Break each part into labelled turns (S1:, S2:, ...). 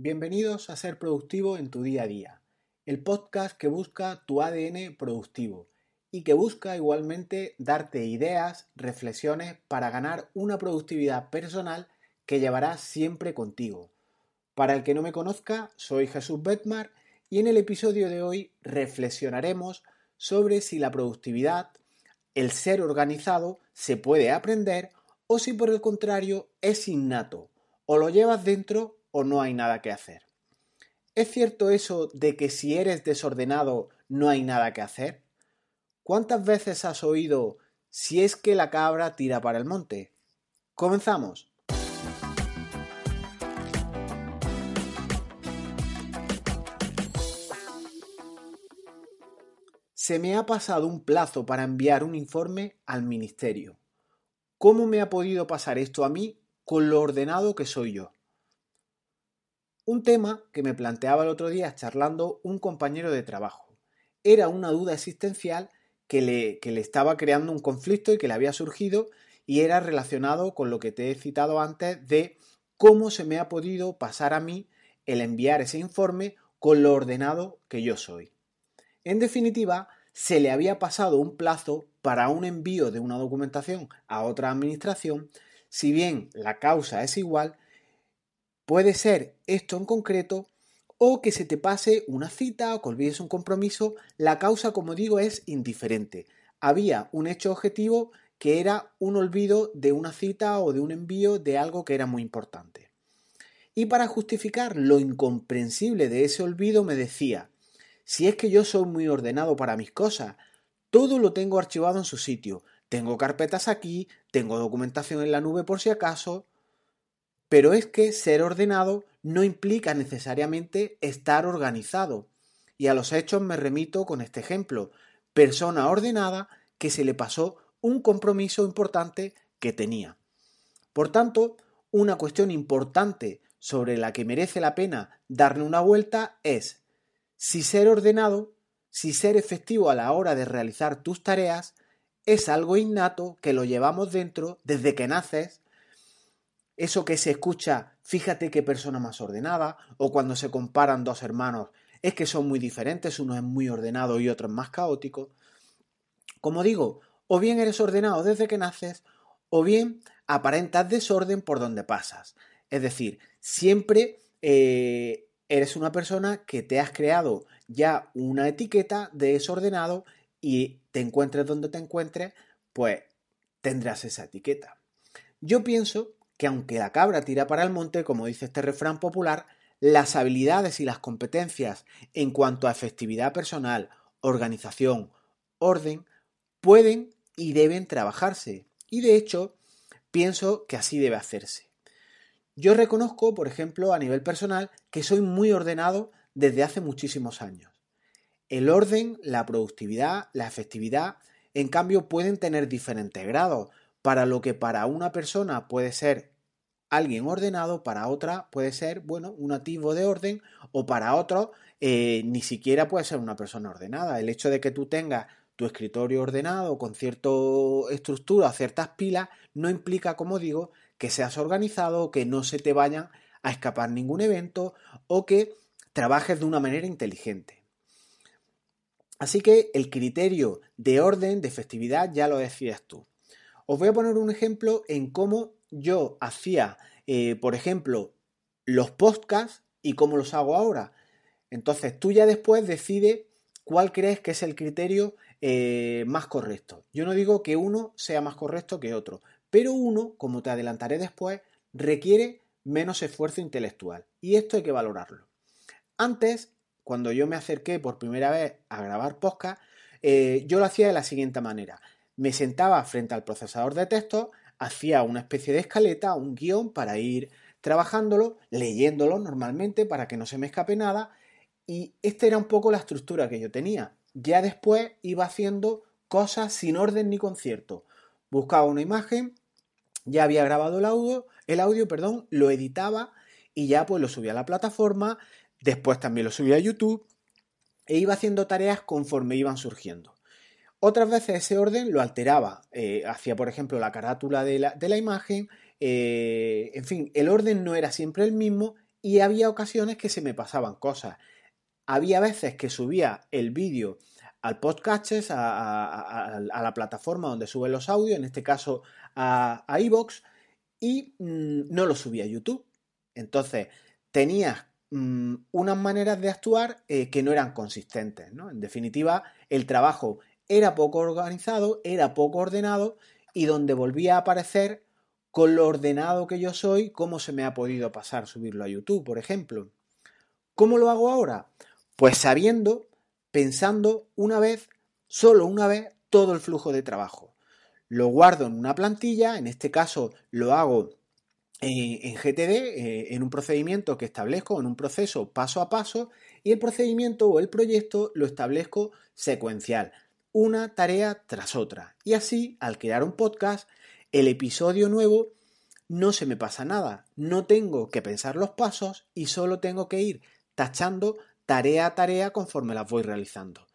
S1: Bienvenidos a Ser Productivo en tu día a día, el podcast que busca tu ADN productivo y que busca igualmente darte ideas, reflexiones para ganar una productividad personal que llevarás siempre contigo. Para el que no me conozca, soy Jesús Betmar y en el episodio de hoy reflexionaremos sobre si la productividad, el ser organizado, se puede aprender o si por el contrario es innato, o lo llevas dentro o no hay nada que hacer. ¿Es cierto eso de que si eres desordenado no hay nada que hacer? ¿Cuántas veces has oído si es que la cabra tira para el monte? Comenzamos. Se me ha pasado un plazo para enviar un informe al ministerio. ¿Cómo me ha podido pasar esto a mí con lo ordenado que soy yo? Un tema que me planteaba el otro día charlando un compañero de trabajo. Era una duda existencial que le, que le estaba creando un conflicto y que le había surgido y era relacionado con lo que te he citado antes de cómo se me ha podido pasar a mí el enviar ese informe con lo ordenado que yo soy. En definitiva, se le había pasado un plazo para un envío de una documentación a otra administración, si bien la causa es igual, puede ser esto en concreto o que se te pase una cita o que olvides un compromiso, la causa, como digo, es indiferente. Había un hecho objetivo que era un olvido de una cita o de un envío de algo que era muy importante. Y para justificar lo incomprensible de ese olvido me decía, si es que yo soy muy ordenado para mis cosas, todo lo tengo archivado en su sitio, tengo carpetas aquí, tengo documentación en la nube por si acaso, pero es que ser ordenado no implica necesariamente estar organizado. Y a los hechos me remito con este ejemplo. Persona ordenada que se le pasó un compromiso importante que tenía. Por tanto, una cuestión importante sobre la que merece la pena darle una vuelta es si ser ordenado, si ser efectivo a la hora de realizar tus tareas, es algo innato que lo llevamos dentro desde que naces, eso que se escucha, fíjate qué persona más ordenada, o cuando se comparan dos hermanos, es que son muy diferentes, uno es muy ordenado y otro es más caótico. Como digo, o bien eres ordenado desde que naces, o bien aparentas desorden por donde pasas. Es decir, siempre eh, eres una persona que te has creado ya una etiqueta de desordenado y te encuentres donde te encuentres, pues tendrás esa etiqueta. Yo pienso que aunque la cabra tira para el monte, como dice este refrán popular, las habilidades y las competencias en cuanto a efectividad personal, organización, orden, pueden y deben trabajarse. Y de hecho, pienso que así debe hacerse. Yo reconozco, por ejemplo, a nivel personal, que soy muy ordenado desde hace muchísimos años. El orden, la productividad, la efectividad, en cambio, pueden tener diferentes grados. Para lo que para una persona puede ser alguien ordenado, para otra puede ser, bueno, un nativo de orden, o para otro eh, ni siquiera puede ser una persona ordenada. El hecho de que tú tengas tu escritorio ordenado con cierta estructura, ciertas pilas, no implica, como digo, que seas organizado, que no se te vayan a escapar ningún evento o que trabajes de una manera inteligente. Así que el criterio de orden, de festividad, ya lo decías tú. Os voy a poner un ejemplo en cómo yo hacía, eh, por ejemplo, los podcasts y cómo los hago ahora. Entonces tú ya después decides cuál crees que es el criterio eh, más correcto. Yo no digo que uno sea más correcto que otro, pero uno, como te adelantaré después, requiere menos esfuerzo intelectual. Y esto hay que valorarlo. Antes, cuando yo me acerqué por primera vez a grabar podcast, eh, yo lo hacía de la siguiente manera. Me sentaba frente al procesador de texto, hacía una especie de escaleta, un guion para ir trabajándolo, leyéndolo normalmente para que no se me escape nada. Y esta era un poco la estructura que yo tenía. Ya después iba haciendo cosas sin orden ni concierto buscaba una imagen, ya había grabado el audio, el audio, perdón, lo editaba y ya pues lo subía a la plataforma, después también lo subía a YouTube e iba haciendo tareas conforme iban surgiendo. Otras veces ese orden lo alteraba, eh, hacía por ejemplo la carátula de la, imagen, eh, en fin, el orden no era siempre el mismo y había ocasiones que se me pasaban cosas. Había veces que subía el vídeo al podcast, a, la plataforma donde suben los audios, en este caso a, a y mm, no lo subía a YouTube. Entonces, tenías mm, unas maneras de actuar eh, que no eran consistentes. ¿no? En definitiva, el trabajo era poco organizado, era poco ordenado y donde volvía a aparecer con lo ordenado que yo soy, cómo se me ha podido pasar subirlo a YouTube, por ejemplo. ¿Cómo lo hago ahora? Pues sabiendo, pensando una vez, solo una vez, todo el flujo de trabajo. Lo guardo en una plantilla, en este caso lo hago eh, en GTD, eh, en un procedimiento que establezco, en un proceso paso a paso, y el procedimiento o el proyecto lo establezco secuencial, una tarea tras otra. Y así, al crear un podcast, el episodio nuevo no se me pasa nada, no tengo que pensar los pasos y solo tengo que ir tachando tarea a tarea conforme las voy realizando.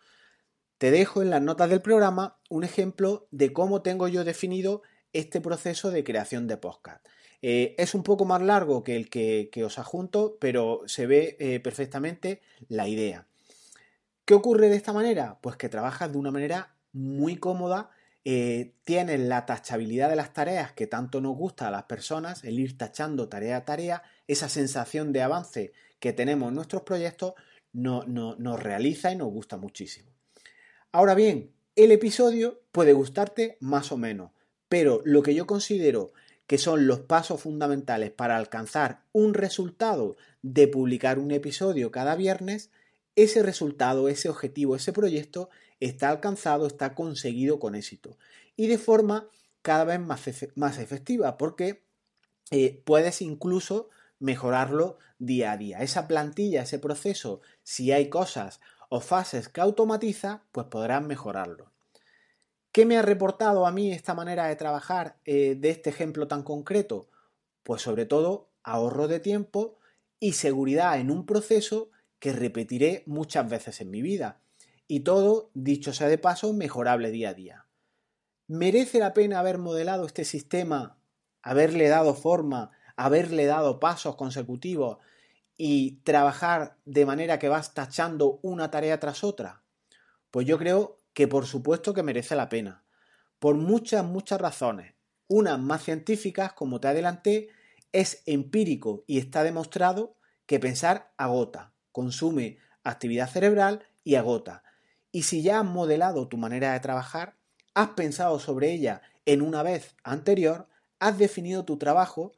S1: Te dejo en las notas del programa un ejemplo de cómo tengo yo definido este proceso de creación de podcast. Eh, es un poco más largo que el que, os adjunto, pero se ve eh, perfectamente la idea. ¿Qué ocurre de esta manera? Pues que trabajas de una manera muy cómoda, eh, tienes la tachabilidad de las tareas que tanto nos gusta a las personas, el ir tachando tarea a tarea, esa sensación de avance que tenemos en nuestros proyectos no, nos realiza y nos gusta muchísimo. Ahora bien, el episodio puede gustarte más o menos, pero lo que yo considero que son los pasos fundamentales para alcanzar un resultado de publicar un episodio cada viernes, ese resultado, ese objetivo, ese proyecto está alcanzado, está conseguido con éxito y de forma cada vez más, efectiva porque eh, puedes incluso mejorarlo día a día. Esa plantilla, ese proceso, si hay cosas o fases que automatiza, pues podrás mejorarlo. ¿Qué me ha reportado a mí esta manera de trabajar eh, de este ejemplo tan concreto? Pues sobre todo ahorro de tiempo y seguridad en un proceso que repetiré muchas veces en mi vida. Y todo, dicho sea de paso, mejorable día a día. ¿Merece la pena haber modelado este sistema, haberle dado forma, haberle dado pasos consecutivos y trabajar de manera que vas tachando una tarea tras otra? Pues yo creo que por supuesto que merece la pena, por muchas, muchas razones. Unas más científicas, como te adelanté, es empírico y está demostrado que pensar agota, consume actividad cerebral y agota. Y si ya has modelado tu manera de trabajar, has pensado sobre ella en una vez anterior, has definido tu trabajo,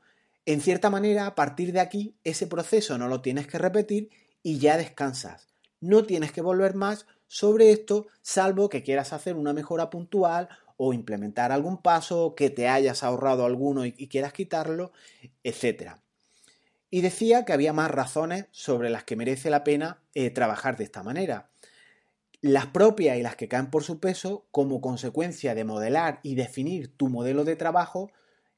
S1: en cierta manera, a partir de aquí, ese proceso no lo tienes que repetir y ya descansas. No tienes que volver más sobre esto, salvo que quieras hacer una mejora puntual o implementar algún paso, que te hayas ahorrado alguno y, quieras quitarlo, etc. Y decía que había más razones sobre las que merece la pena eh, trabajar de esta manera. Las propias y las que caen por su peso, como consecuencia de modelar y definir tu modelo de trabajo,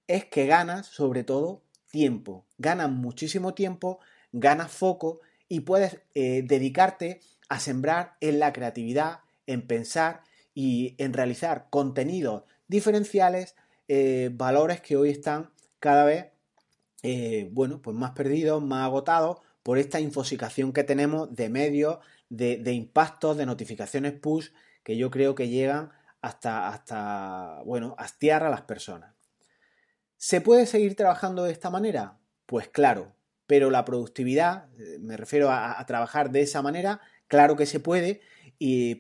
S1: es que ganas sobre todo tiempo. Ganas muchísimo tiempo, ganas foco y puedes eh, dedicarte a sembrar en la creatividad, en pensar y en realizar contenidos diferenciales, eh, valores que hoy están cada vez, eh, bueno, pues más perdidos, más agotados por esta infosicación que tenemos de medios, de, impactos, de notificaciones push, que yo creo que llegan hasta, hasta, bueno, hastiar a las personas. ¿Se puede seguir trabajando de esta manera? Pues claro, pero la productividad, eh, me refiero a trabajar de esa manera, Claro que se puede,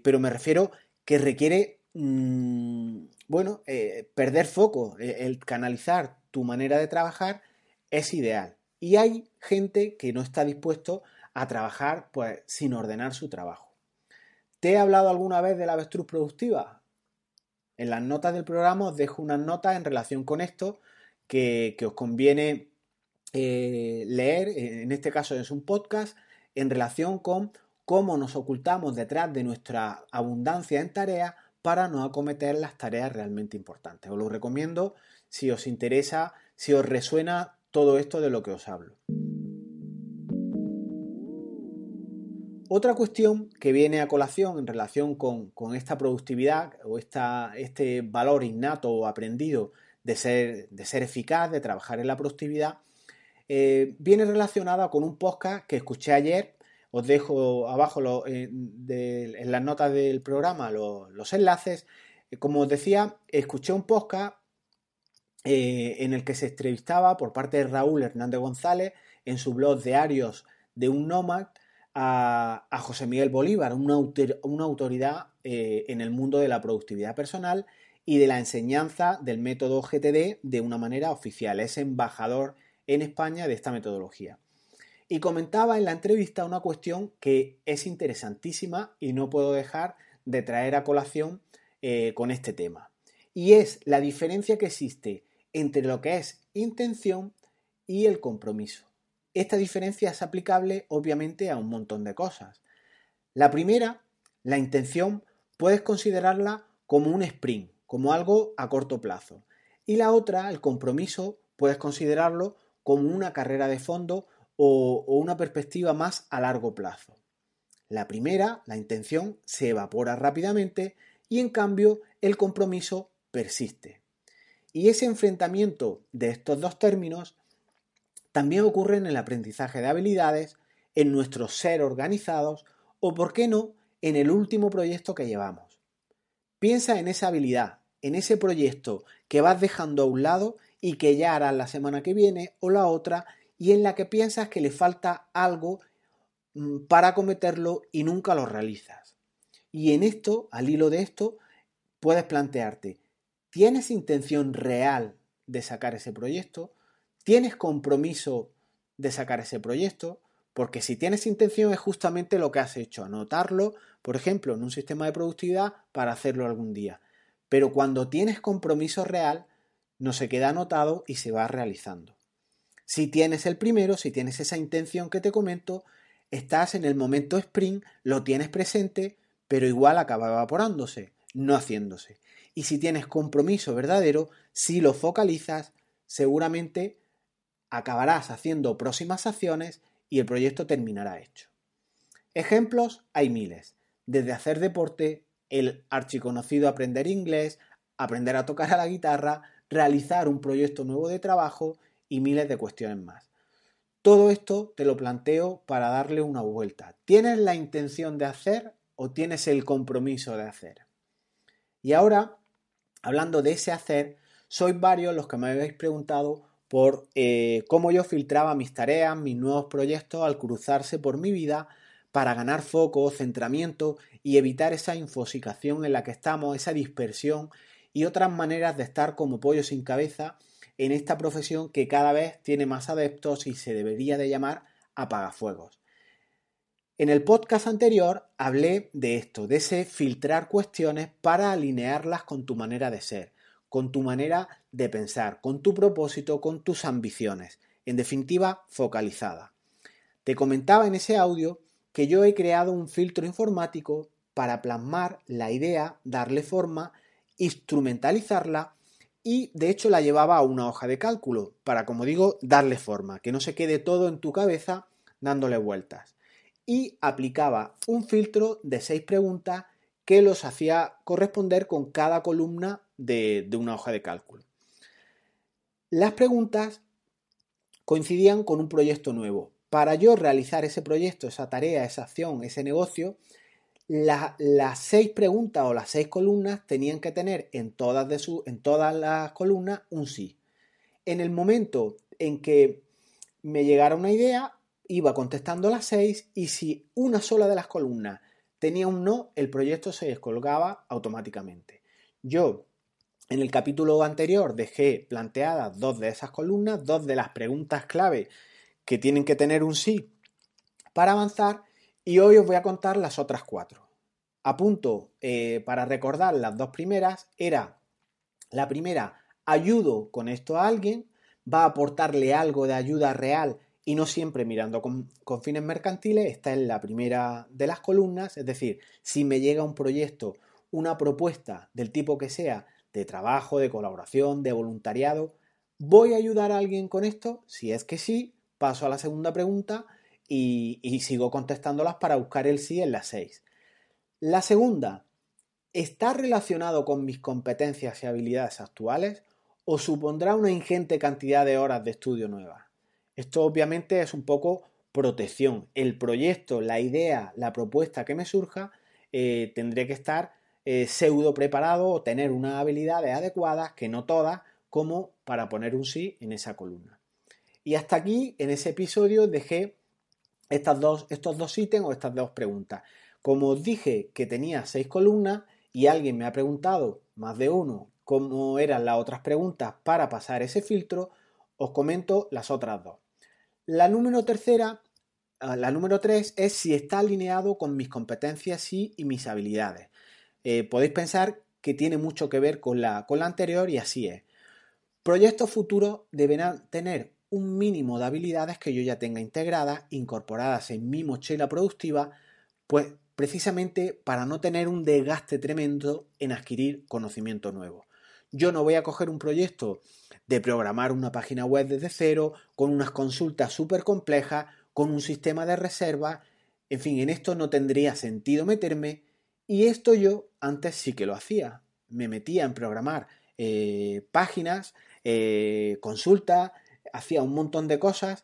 S1: pero me refiero que requiere, mm, bueno, eh, perder foco, e, el canalizar tu manera de trabajar es ideal. Y hay gente que no está dispuesto a trabajar pues, sin ordenar su trabajo. ¿Te he hablado alguna vez de la avestruz productiva? En las notas del programa os dejo unas notas en relación con esto que, os conviene eh, leer, en este caso es un podcast, en relación con cómo nos ocultamos detrás de nuestra abundancia en tareas para no acometer las tareas realmente importantes. Os lo recomiendo si os interesa, si os resuena todo esto de lo que os hablo. Otra cuestión que viene a colación en relación con, esta productividad o este valor innato o aprendido de ser, de ser eficaz, de trabajar en la productividad, eh, viene relacionada con un podcast que escuché ayer. Os dejo abajo eh, en las notas del programa los, enlaces. Como os decía, escuché un podcast en el que se entrevistaba por parte de Raúl Hernández González en su blog Diarios de un Nómad a, José Miguel Bolívar, una, autoridad en el mundo de la productividad personal y de la enseñanza del método GTD de una manera oficial. Es embajador en España de esta metodología. Y comentaba en la entrevista una cuestión que es interesantísima y no puedo dejar de traer a colación eh, con este tema. Y es la diferencia que existe entre lo que es intención y el compromiso. Esta diferencia es aplicable obviamente a un montón de cosas. La primera, la intención, puedes considerarla como un sprint, como algo a corto plazo. Y la otra, el compromiso, puedes considerarlo como una carrera de fondo o, una perspectiva más a largo plazo. La primera, la intención, se evapora rápidamente y en cambio el compromiso persiste. Y ese enfrentamiento de estos dos términos también ocurre en el aprendizaje de habilidades, en nuestro ser organizados o, por qué no, en el último proyecto que llevamos. Piensa en esa habilidad, en ese proyecto que vas dejando a un lado y que ya harás la semana que viene o la otra y en la que piensas que le falta algo mm, para cometerlo y nunca lo realizas. Y en esto, al hilo de esto, puedes plantearte, ¿tienes intención real de sacar ese proyecto? ¿Tienes compromiso de sacar ese proyecto? Porque si tienes intención es justamente lo que has hecho, anotarlo, por ejemplo, en un sistema de productividad para hacerlo algún día. Pero cuando tienes compromiso real, no se queda anotado y se va realizando. Si tienes el primero, si tienes esa intención que te comento, estás en el momento sprint, lo tienes presente, pero igual acaba evaporándose, no haciéndose. Y si tienes compromiso verdadero, si lo focalizas, seguramente acabarás haciendo próximas acciones y el proyecto terminará hecho. Ejemplos hay miles, desde hacer deporte, el archiconocido aprender inglés, aprender a tocar a la guitarra, realizar un proyecto nuevo de trabajo y miles de cuestiones más. Todo esto te lo planteo para darle una vuelta. ¿Tienes la intención de hacer o tienes el compromiso de hacer? Y ahora, hablando de ese hacer, sois varios los que me habéis preguntado por eh, cómo yo filtraba mis tareas, mis nuevos proyectos al cruzarse por mi vida para ganar foco, centramiento y evitar esa infosicación en la que estamos, esa dispersión y otras maneras de estar como pollo sin cabeza en esta profesión que cada vez tiene más adeptos y se debería de llamar apagafuegos. En el podcast anterior hablé de esto, de ese filtrar cuestiones para alinearlas con tu manera de ser, con tu manera de pensar, con tu propósito, con tus ambiciones, en definitiva, focalizada. Te comentaba en ese audio que yo he creado un filtro informático para plasmar la idea, darle forma, instrumentalizarla y de hecho la llevaba a una hoja de cálculo para, como digo, darle forma, que no se quede todo en tu cabeza dándole vueltas. Y aplicaba un filtro de seis preguntas que los hacía corresponder con cada columna de, una hoja de cálculo. Las preguntas coincidían con un proyecto nuevo. Para yo realizar ese proyecto, esa tarea, esa acción, ese negocio, las seis preguntas o las seis columnas tenían que tener en todas, de su, en todas las columnas un sí. En el momento en que me llegara una idea, iba contestando las seis y si una sola de las columnas tenía un no, el proyecto se descolgaba automáticamente. Yo en el capítulo anterior dejé planteadas dos de esas columnas, dos de las preguntas clave que tienen que tener un sí para avanzar y hoy os voy a contar las otras cuatro. Apunto eh, para recordar las dos primeras, era la primera, ayudo con esto a alguien, va a aportarle algo de ayuda real y no siempre mirando con, fines mercantiles, esta es la primera de las columnas, es decir, si me llega un proyecto, una propuesta del tipo que sea, de trabajo, de colaboración, de voluntariado. ¿Voy a ayudar a alguien con esto? Si es que sí, paso a la segunda pregunta y, sigo contestándolas para buscar el sí en las seis. La segunda, ¿está relacionado con mis competencias y habilidades actuales o supondrá una ingente cantidad de horas de estudio nuevas? Esto obviamente es un poco protección. El proyecto, la idea, la propuesta que me surja, eh, tendré que estar eh, pseudo preparado o tener unas habilidades adecuadas, que no todas, como para poner un sí en esa columna. Y hasta aquí, en ese episodio, dejé estas dos, estos dos ítems o estas dos preguntas. Como os dije que tenía seis columnas y alguien me ha preguntado, más de uno, cómo eran las otras preguntas para pasar ese filtro, os comento las otras dos. La número tercera, ah, la número tres es si está alineado con mis competencias y mis habilidades. Eh, podéis pensar que tiene mucho que ver con la, con la anterior y así es. Proyectos futuros deberán tener un mínimo de habilidades que yo ya tenga integradas, incorporadas en mi mochila productiva, pues precisamente para no tener un desgaste tremendo en adquirir conocimiento nuevo. Yo no voy a coger un proyecto de programar una página web desde cero, con unas consultas súper complejas, con un sistema de reserva, en fin, en esto no tendría sentido meterme y esto yo antes sí que lo hacía. Me metía en programar eh, páginas, eh, consultas, hacía un montón de cosas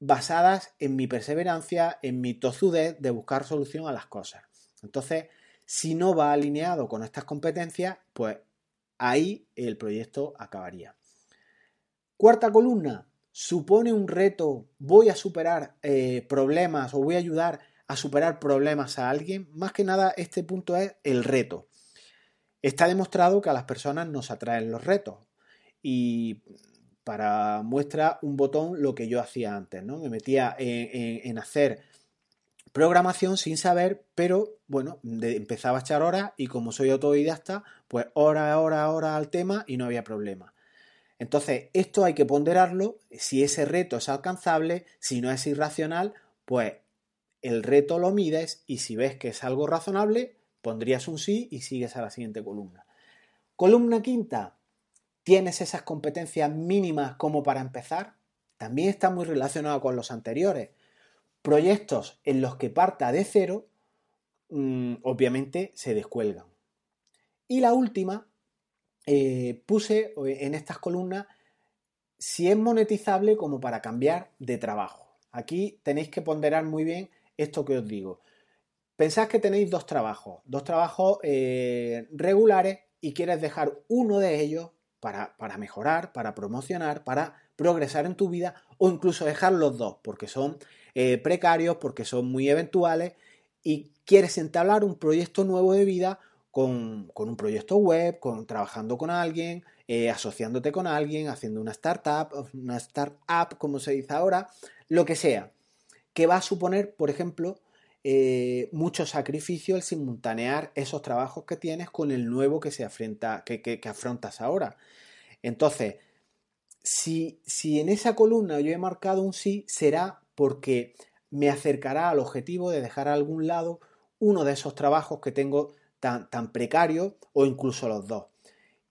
S1: basadas en mi perseverancia, en mi tozudez de buscar solución a las cosas. Entonces, si no va alineado con estas competencias, pues ahí el proyecto acabaría. Cuarta columna, supone un reto, voy a superar eh, problemas o voy a ayudar a superar problemas a alguien, más que nada este punto es el reto. Está demostrado que a las personas nos atraen los retos y para muestra un botón lo que yo hacía antes, ¿no? Me metía en, hacer programación sin saber, pero bueno, empezaba a echar horas y como soy autodidacta, pues hora, hora, hora al tema y no había problema. Entonces, esto hay que ponderarlo, si ese reto es alcanzable, si no es irracional, pues el reto lo mides y si ves que es algo razonable, pondrías un sí y sigues a la siguiente columna. Columna quinta, ¿tienes esas competencias mínimas como para empezar? También está muy relacionado con los anteriores. Proyectos en los que parta de cero, mm, obviamente se descuelgan. Y la última, eh, puse en estas columnas si es monetizable como para cambiar de trabajo. Aquí tenéis que ponderar muy bien esto que os digo. Pensad que tenéis dos trabajos, dos trabajos eh, regulares y quieres dejar uno de ellos para, mejorar, para promocionar, para progresar en tu vida o incluso dejar los dos porque son eh, precarios, porque son muy eventuales y quieres entablar un proyecto nuevo de vida con, un proyecto web, con, trabajando con alguien, eh, asociándote con alguien, haciendo una startup, una startup, como se dice ahora, lo que sea que va a suponer, por ejemplo, eh, mucho sacrificio el simultanear esos trabajos que tienes con el nuevo que se afronta, que, afrontas ahora. Entonces, si, si en esa columna yo he marcado un sí, será porque me acercará al objetivo de dejar a algún lado uno de esos trabajos que tengo tan, tan precarios o incluso los dos.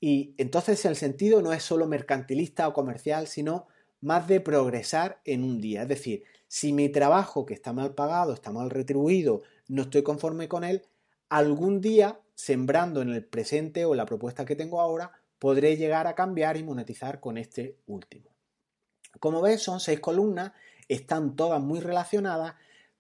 S1: Y entonces el sentido no es solo mercantilista o comercial, sino más de progresar en un día. Es decir, si mi trabajo, que está mal pagado, está mal retribuido, no estoy conforme con él, algún día, sembrando en el presente o la propuesta que tengo ahora, podré llegar a cambiar y monetizar con este último. Como ves, son seis columnas, están todas muy relacionadas,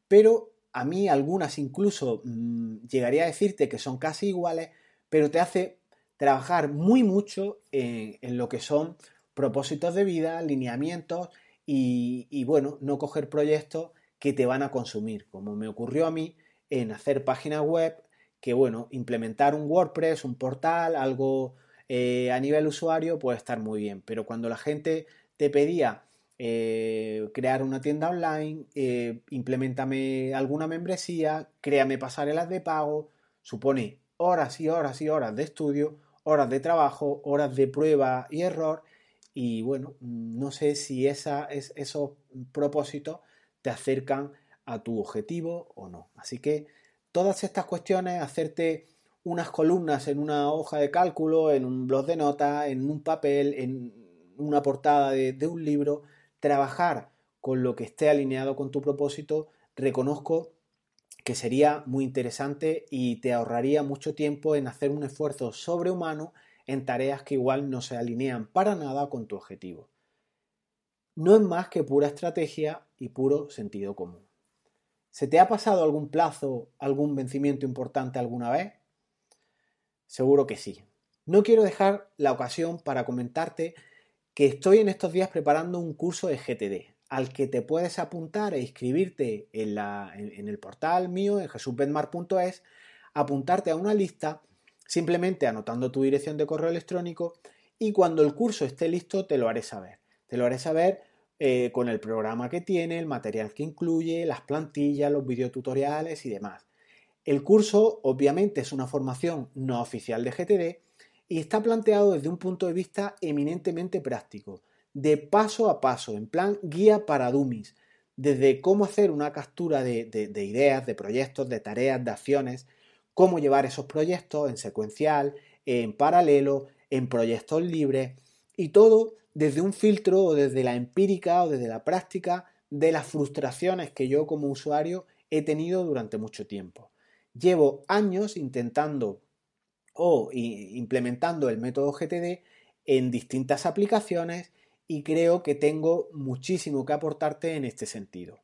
S1: pero a mí algunas incluso mm, llegaría a decirte que son casi iguales, pero te hace trabajar muy mucho en lo que son propósitos de vida, lineamientos y, bueno, no coger proyectos que te van a consumir, como me ocurrió a mí en hacer páginas web, que bueno, implementar un WordPress, un portal, algo eh, a nivel usuario puede estar muy bien, pero cuando la gente te pedía eh, crear una tienda online, eh, implementame alguna membresía, créame pasarelas de pago, supone horas y horas y horas de estudio, horas de trabajo, horas de prueba y error y bueno, no sé si esa, es, esos propósitos te acercan a tu objetivo o no. Así que todas estas cuestiones, hacerte unas columnas en una hoja de cálculo, en un blog de notas, en un papel, en una portada de, de un libro, trabajar con lo que esté alineado con tu propósito, reconozco que sería muy interesante y te ahorraría mucho tiempo en hacer un esfuerzo sobrehumano en tareas que igual no se alinean para nada con tu objetivo. no es más que pura estrategia y puro sentido común. ¿Se te ha pasado algún plazo, algún vencimiento importante alguna vez? Seguro que sí. No quiero dejar la ocasión para comentarte que estoy en estos días preparando un curso de GTD al que te puedes apuntar e inscribirte en, en el portal mío, en jesusbenmar.es, apuntarte a una lista simplemente anotando tu dirección de correo electrónico y cuando el curso esté listo te lo haré saber. Te lo haré saber eh, con el programa que tiene, el material que incluye, las plantillas, los videotutoriales y demás. El curso obviamente es una formación no oficial de GTD y está planteado desde un punto de vista eminentemente práctico, de paso a paso, en plan guía para dummies, desde cómo hacer una captura de, de ideas, de proyectos, de tareas, de acciones, cómo llevar esos proyectos en secuencial, en paralelo, en proyectos libres y todo desde un filtro o desde la empírica o desde la práctica de las frustraciones que yo como usuario he tenido durante mucho tiempo. Llevo años intentando o implementando el método GTD en distintas aplicaciones y creo que tengo muchísimo que aportarte en este sentido.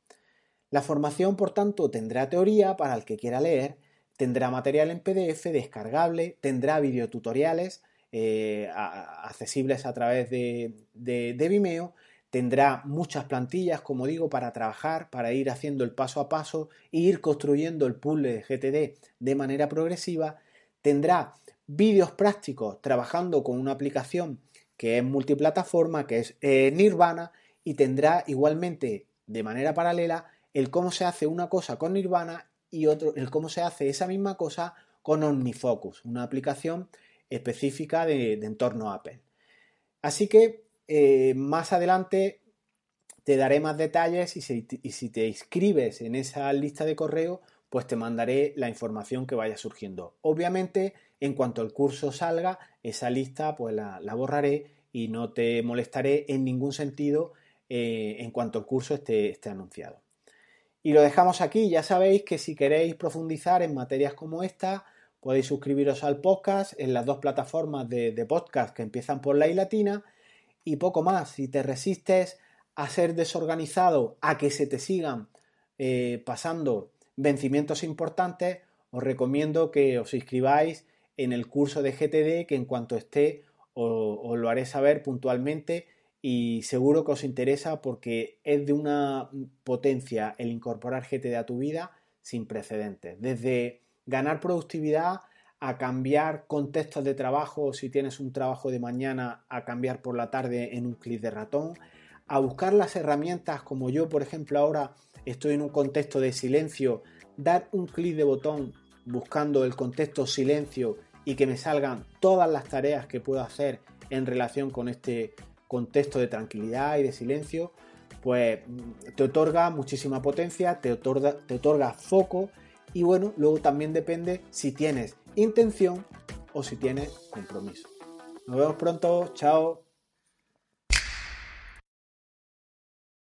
S1: La formación, por tanto, tendrá teoría para el que quiera leer, tendrá material en PDF descargable, tendrá videotutoriales eh, accesibles a través de, Vimeo. Tendrá muchas plantillas, como digo, para trabajar, para ir haciendo el paso a paso e ir construyendo el puzzle de GTD de manera progresiva. Tendrá vídeos prácticos trabajando con una aplicación que es multiplataforma, que es eh, Nirvana, y tendrá igualmente de manera paralela el cómo se hace una cosa con Nirvana y otro el cómo se hace esa misma cosa con OmniFocus, una aplicación específica de, entorno Apple. Así que eh, más adelante te daré más detalles y si, te inscribes en esa lista de correo, pues te mandaré la información que vaya surgiendo. Obviamente, en cuanto el curso salga, esa lista pues la, borraré y no te molestaré en ningún sentido eh, en cuanto el curso esté, esté anunciado. Y lo dejamos aquí. Ya sabéis que si queréis profundizar en materias como esta, Podéis suscribiros al podcast en las dos plataformas de, podcast que empiezan por la I latina y poco más. Si te resistes a ser desorganizado, a que se te sigan eh, pasando vencimientos importantes, os recomiendo que os inscribáis en el curso de GTD que en cuanto esté os, lo haré saber puntualmente y seguro que os interesa porque es de una potencia el incorporar GTD a tu vida sin precedentes. Desde ganar productividad, a cambiar contextos de trabajo, si tienes un trabajo de mañana, a cambiar por la tarde en un clic de ratón, a buscar las herramientas como yo, por ejemplo, ahora estoy en un contexto de silencio, dar un clic de botón buscando el contexto silencio y que me salgan todas las tareas que puedo hacer en relación con este contexto de tranquilidad y de silencio, pues te otorga muchísima potencia, te otorga, te otorga foco y bueno, luego también depende si tienes intención o si tienes compromiso. Nos vemos pronto, chao.